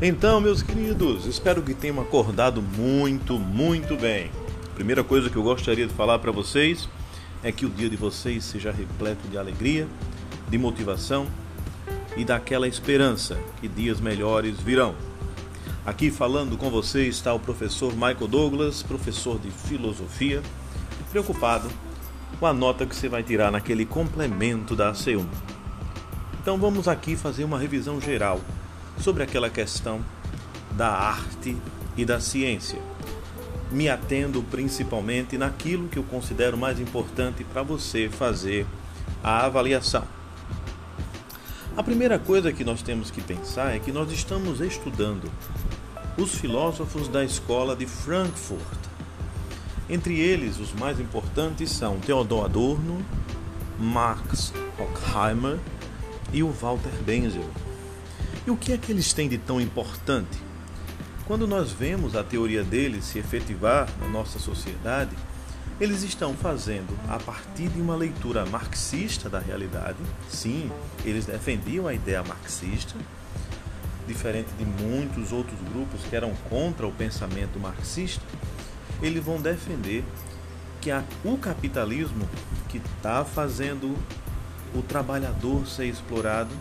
Então, meus queridos, espero que tenham acordado muito, muito bem. Primeira coisa que eu gostaria de falar para vocês é que o dia de vocês seja repleto de alegria, de motivação e daquela esperança que dias melhores virão. Aqui falando com vocês está o professor Michael Douglas, professor de filosofia, preocupado com a nota que você vai tirar naquele complemento da AC1. Então vamos aqui fazer uma revisão geral sobre aquela questão da arte e da ciência, me atendo principalmente naquilo que eu considero mais importante para você fazer a avaliação. A primeira coisa que nós temos que pensar é que nós estamos estudando os filósofos da escola de Frankfurt. Entre eles, os mais importantes são Theodor Adorno, Max Horkheimer e o Walter Benjamin. E o que é que eles têm de tão importante? Quando nós vemos a teoria deles se efetivar na nossa sociedade, eles estão fazendo a partir de uma leitura marxista da realidade. Sim, eles defendiam a ideia marxista, diferente de muitos outros grupos que eram contra o pensamento marxista. Eles vão defender que a, o capitalismo que está fazendo o trabalhador ser explorado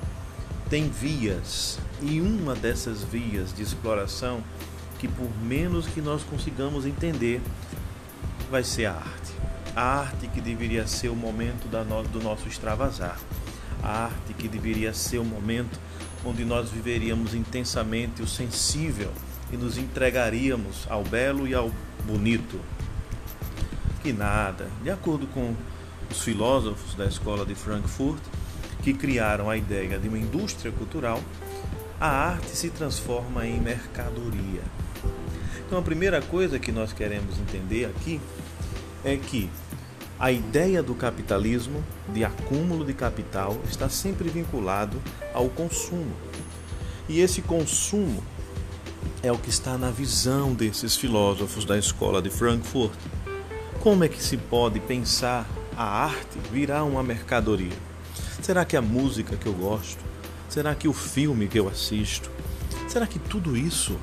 tem vias e uma dessas vias de exploração que por menos que nós consigamos entender vai ser a arte. A arte que deveria ser o momento do nosso extravasar. A arte que deveria ser o momento onde nós viveríamos intensamente o sensível e nos entregaríamos ao belo e ao bonito. Que nada, de acordo com os filósofos da escola de Frankfurt, que criaram a ideia de uma indústria cultural, a arte se transforma em mercadoria. Então, a primeira coisa que nós queremos entender aqui é que a ideia do capitalismo, de acúmulo de capital, está sempre vinculado ao consumo. E esse consumo é o que está na visão desses filósofos da escola de Frankfurt. Como é que se pode pensar a arte virar uma mercadoria? Será que a música que eu gosto? Será que o filme que eu assisto? Será que tudo isso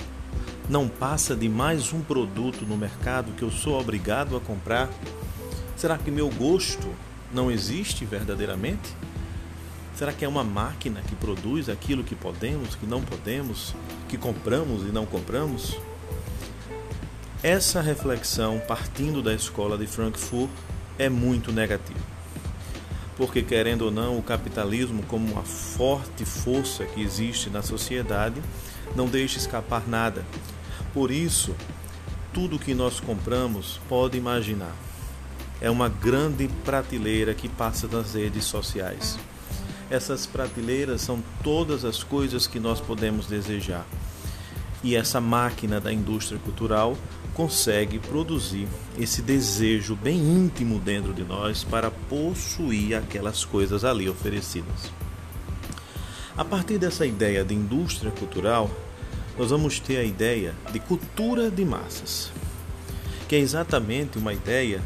não passa de mais um produto no mercado que eu sou obrigado a comprar? Será que meu gosto não existe verdadeiramente? Será que é uma máquina que produz aquilo que podemos, que não podemos, que compramos e não compramos? Essa reflexão, partindo da escola de Frankfurt, é muito negativa porque, querendo ou não, o capitalismo, como uma forte força que existe na sociedade, não deixa escapar nada. Por isso, tudo que nós compramos, pode imaginar, é uma grande prateleira que passa nas redes sociais. Essas prateleiras são todas as coisas que nós podemos desejar. E essa máquina da indústria cultural consegue produzir esse desejo bem íntimo dentro de nós para possuir aquelas coisas ali oferecidas. A partir dessa ideia de indústria cultural, nós vamos ter a ideia de cultura de massas, que é exatamente uma ideia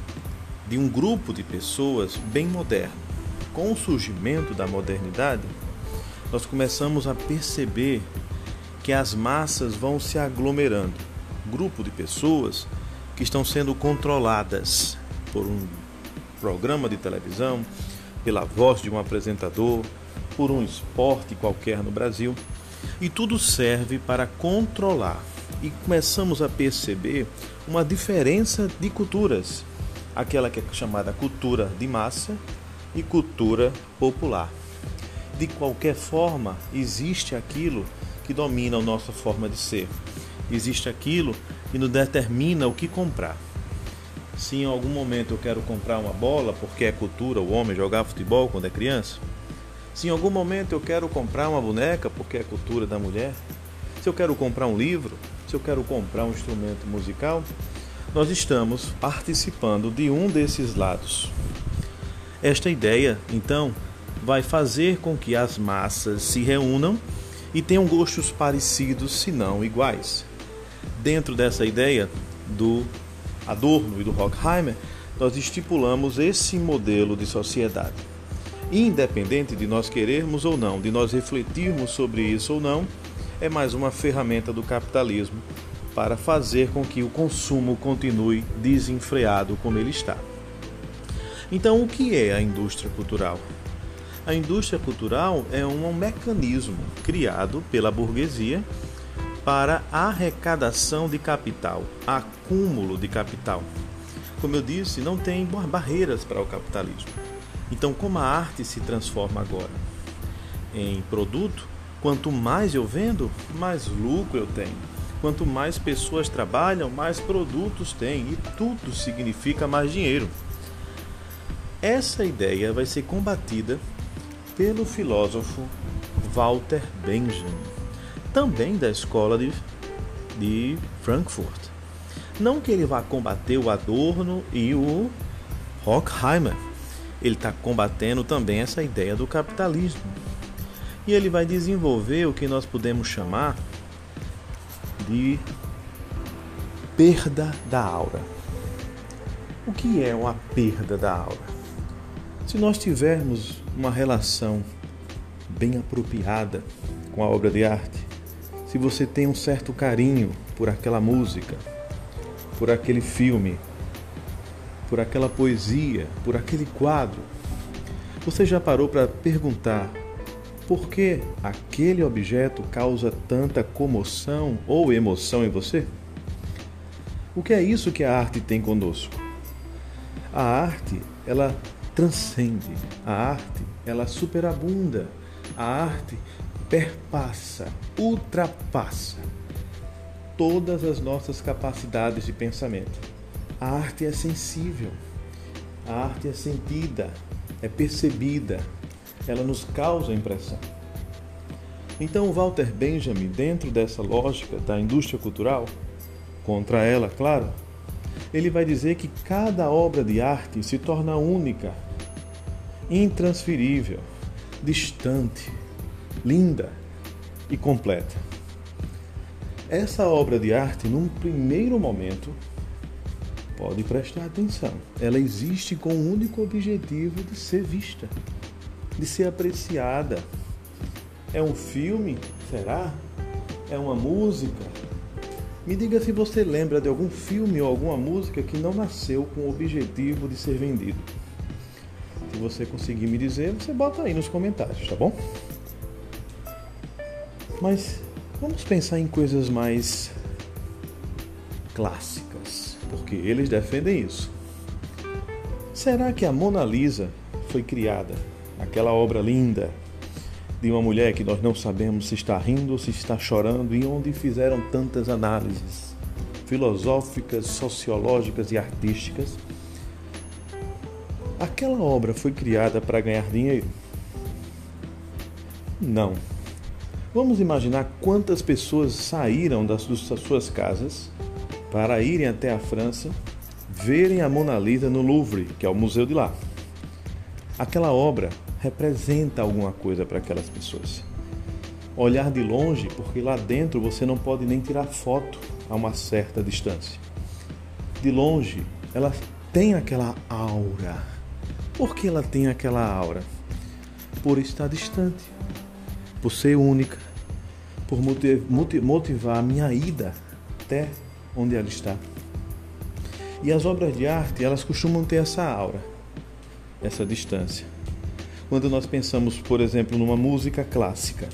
de um grupo de pessoas bem moderno. Com o surgimento da modernidade, nós começamos a perceber que as massas vão se aglomerando grupo de pessoas que estão sendo controladas por um programa de televisão, pela voz de um apresentador, por um esporte qualquer no Brasil, e tudo serve para controlar. E começamos a perceber uma diferença de culturas, aquela que é chamada cultura de massa e cultura popular. De qualquer forma, existe aquilo que domina a nossa forma de ser existe aquilo que nos determina o que comprar. Se em algum momento eu quero comprar uma bola, porque é cultura o homem jogar futebol quando é criança, se em algum momento eu quero comprar uma boneca, porque é cultura da mulher, se eu quero comprar um livro, se eu quero comprar um instrumento musical, nós estamos participando de um desses lados. Esta ideia, então, vai fazer com que as massas se reúnam e tenham gostos parecidos, se não iguais dentro dessa ideia do Adorno e do Horkheimer, nós estipulamos esse modelo de sociedade. Independente de nós querermos ou não, de nós refletirmos sobre isso ou não, é mais uma ferramenta do capitalismo para fazer com que o consumo continue desenfreado como ele está. Então, o que é a indústria cultural? A indústria cultural é um mecanismo criado pela burguesia para arrecadação de capital, acúmulo de capital. Como eu disse, não tem barreiras para o capitalismo. Então, como a arte se transforma agora em produto, quanto mais eu vendo, mais lucro eu tenho. Quanto mais pessoas trabalham, mais produtos tem e tudo significa mais dinheiro. Essa ideia vai ser combatida pelo filósofo Walter Benjamin, também da escola de, de Frankfurt. Não que ele vá combater o Adorno e o Horkheimer, ele está combatendo também essa ideia do capitalismo. E ele vai desenvolver o que nós podemos chamar de perda da aura. O que é uma perda da aura? Se nós tivermos uma relação bem apropriada com a obra de arte, se você tem um certo carinho por aquela música, por aquele filme, por aquela poesia, por aquele quadro, você já parou para perguntar por que aquele objeto causa tanta comoção ou emoção em você? O que é isso que a arte tem conosco? A arte, ela transcende. A arte, ela superabunda. A arte perpassa, ultrapassa todas as nossas capacidades de pensamento. A arte é sensível. A arte é sentida, é percebida. Ela nos causa impressão. Então, Walter Benjamin, dentro dessa lógica da indústria cultural, contra ela, claro, ele vai dizer que cada obra de arte se torna única intransferível, distante, linda e completa. Essa obra de arte, num primeiro momento, pode prestar atenção. Ela existe com o único objetivo de ser vista, de ser apreciada. É um filme? Será? É uma música? Me diga se você lembra de algum filme ou alguma música que não nasceu com o objetivo de ser vendido. Se você conseguir me dizer, você bota aí nos comentários, tá bom? Mas vamos pensar em coisas mais clássicas, porque eles defendem isso. Será que a Mona Lisa foi criada, aquela obra linda de uma mulher que nós não sabemos se está rindo ou se está chorando e onde fizeram tantas análises filosóficas, sociológicas e artísticas? Aquela obra foi criada para ganhar dinheiro? Não. Vamos imaginar quantas pessoas saíram das suas casas para irem até a França verem a Mona Lisa no Louvre, que é o museu de lá. Aquela obra representa alguma coisa para aquelas pessoas. Olhar de longe, porque lá dentro você não pode nem tirar foto a uma certa distância. De longe, ela tem aquela aura por que ela tem aquela aura? Por estar distante, por ser única, por motivar a minha ida até onde ela está. E as obras de arte, elas costumam ter essa aura, essa distância. Quando nós pensamos, por exemplo, numa música clássica,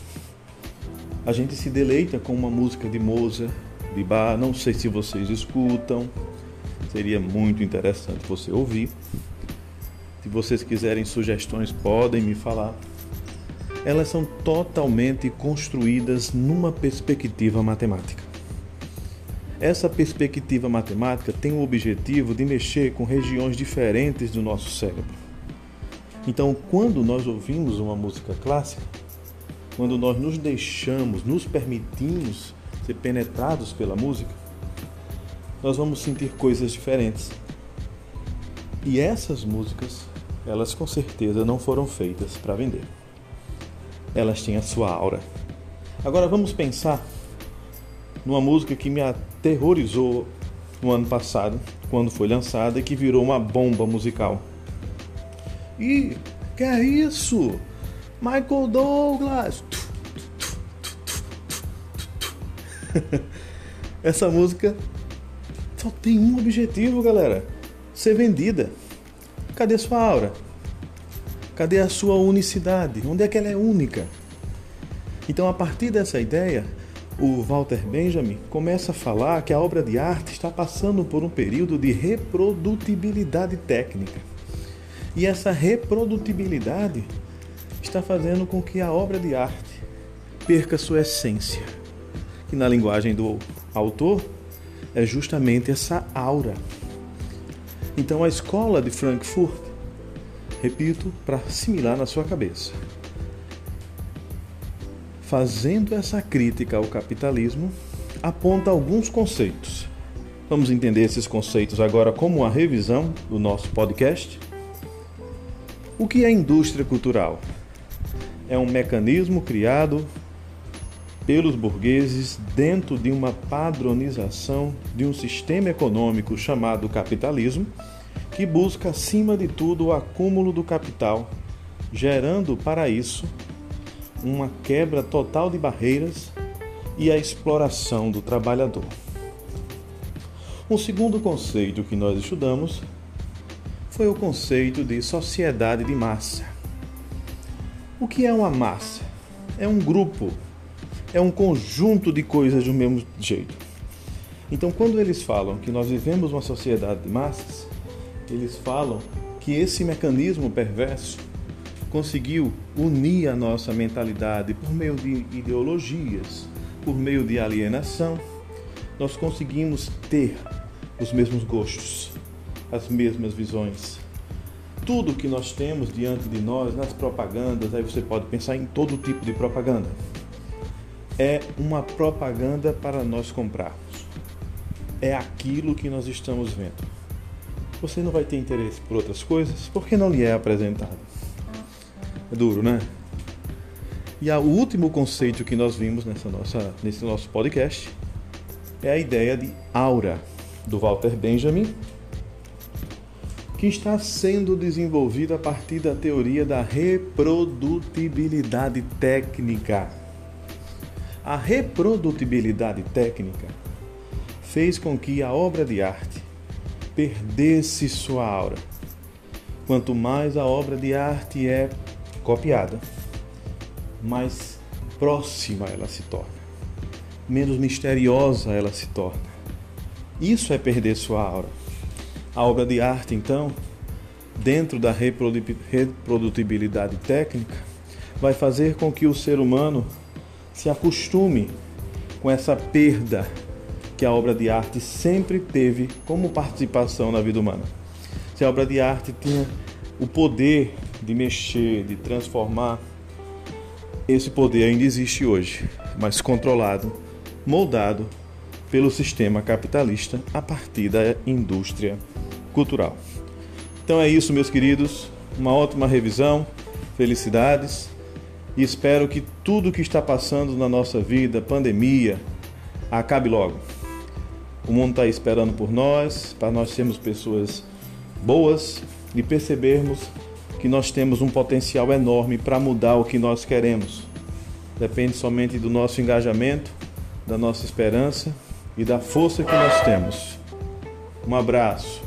a gente se deleita com uma música de Mozart, de Bach, não sei se vocês escutam, seria muito interessante você ouvir. Se vocês quiserem sugestões, podem me falar. Elas são totalmente construídas numa perspectiva matemática. Essa perspectiva matemática tem o objetivo de mexer com regiões diferentes do nosso cérebro. Então, quando nós ouvimos uma música clássica, quando nós nos deixamos, nos permitimos ser penetrados pela música, nós vamos sentir coisas diferentes. E essas músicas elas com certeza não foram feitas para vender. Elas têm a sua aura. Agora vamos pensar numa música que me aterrorizou no ano passado, quando foi lançada e que virou uma bomba musical. E que é isso? Michael Douglas. Essa música só tem um objetivo, galera: ser vendida. Cadê sua aura? Cadê a sua unicidade? Onde é que ela é única? Então, a partir dessa ideia, o Walter Benjamin começa a falar que a obra de arte está passando por um período de reprodutibilidade técnica. E essa reprodutibilidade está fazendo com que a obra de arte perca sua essência, que na linguagem do autor é justamente essa aura. Então a escola de Frankfurt, repito, para assimilar na sua cabeça, fazendo essa crítica ao capitalismo, aponta alguns conceitos. Vamos entender esses conceitos agora como uma revisão do nosso podcast. O que é indústria cultural? É um mecanismo criado pelos burgueses dentro de uma padronização de um sistema econômico chamado capitalismo, que busca, acima de tudo, o acúmulo do capital, gerando para isso uma quebra total de barreiras e a exploração do trabalhador. Um segundo conceito que nós estudamos foi o conceito de sociedade de massa. O que é uma massa? É um grupo, é um conjunto de coisas do mesmo jeito. Então, quando eles falam que nós vivemos uma sociedade de massas, eles falam que esse mecanismo perverso conseguiu unir a nossa mentalidade por meio de ideologias, por meio de alienação, nós conseguimos ter os mesmos gostos, as mesmas visões. Tudo que nós temos diante de nós nas propagandas, aí você pode pensar em todo tipo de propaganda. É uma propaganda para nós comprarmos. É aquilo que nós estamos vendo. Você não vai ter interesse por outras coisas porque não lhe é apresentado. É duro, né? E o último conceito que nós vimos nessa nossa, nesse nosso podcast é a ideia de aura, do Walter Benjamin, que está sendo desenvolvida a partir da teoria da reprodutibilidade técnica. A reprodutibilidade técnica fez com que a obra de arte perdesse sua aura. Quanto mais a obra de arte é copiada, mais próxima ela se torna, menos misteriosa ela se torna. Isso é perder sua aura. A obra de arte, então, dentro da reprodutibilidade técnica, vai fazer com que o ser humano se acostume com essa perda que a obra de arte sempre teve como participação na vida humana. Se a obra de arte tinha o poder de mexer, de transformar, esse poder ainda existe hoje, mas controlado, moldado pelo sistema capitalista a partir da indústria cultural. Então é isso, meus queridos. Uma ótima revisão. Felicidades. E espero que tudo que está passando na nossa vida, pandemia, acabe logo. O mundo está esperando por nós, para nós sermos pessoas boas e percebermos que nós temos um potencial enorme para mudar o que nós queremos. Depende somente do nosso engajamento, da nossa esperança e da força que nós temos. Um abraço.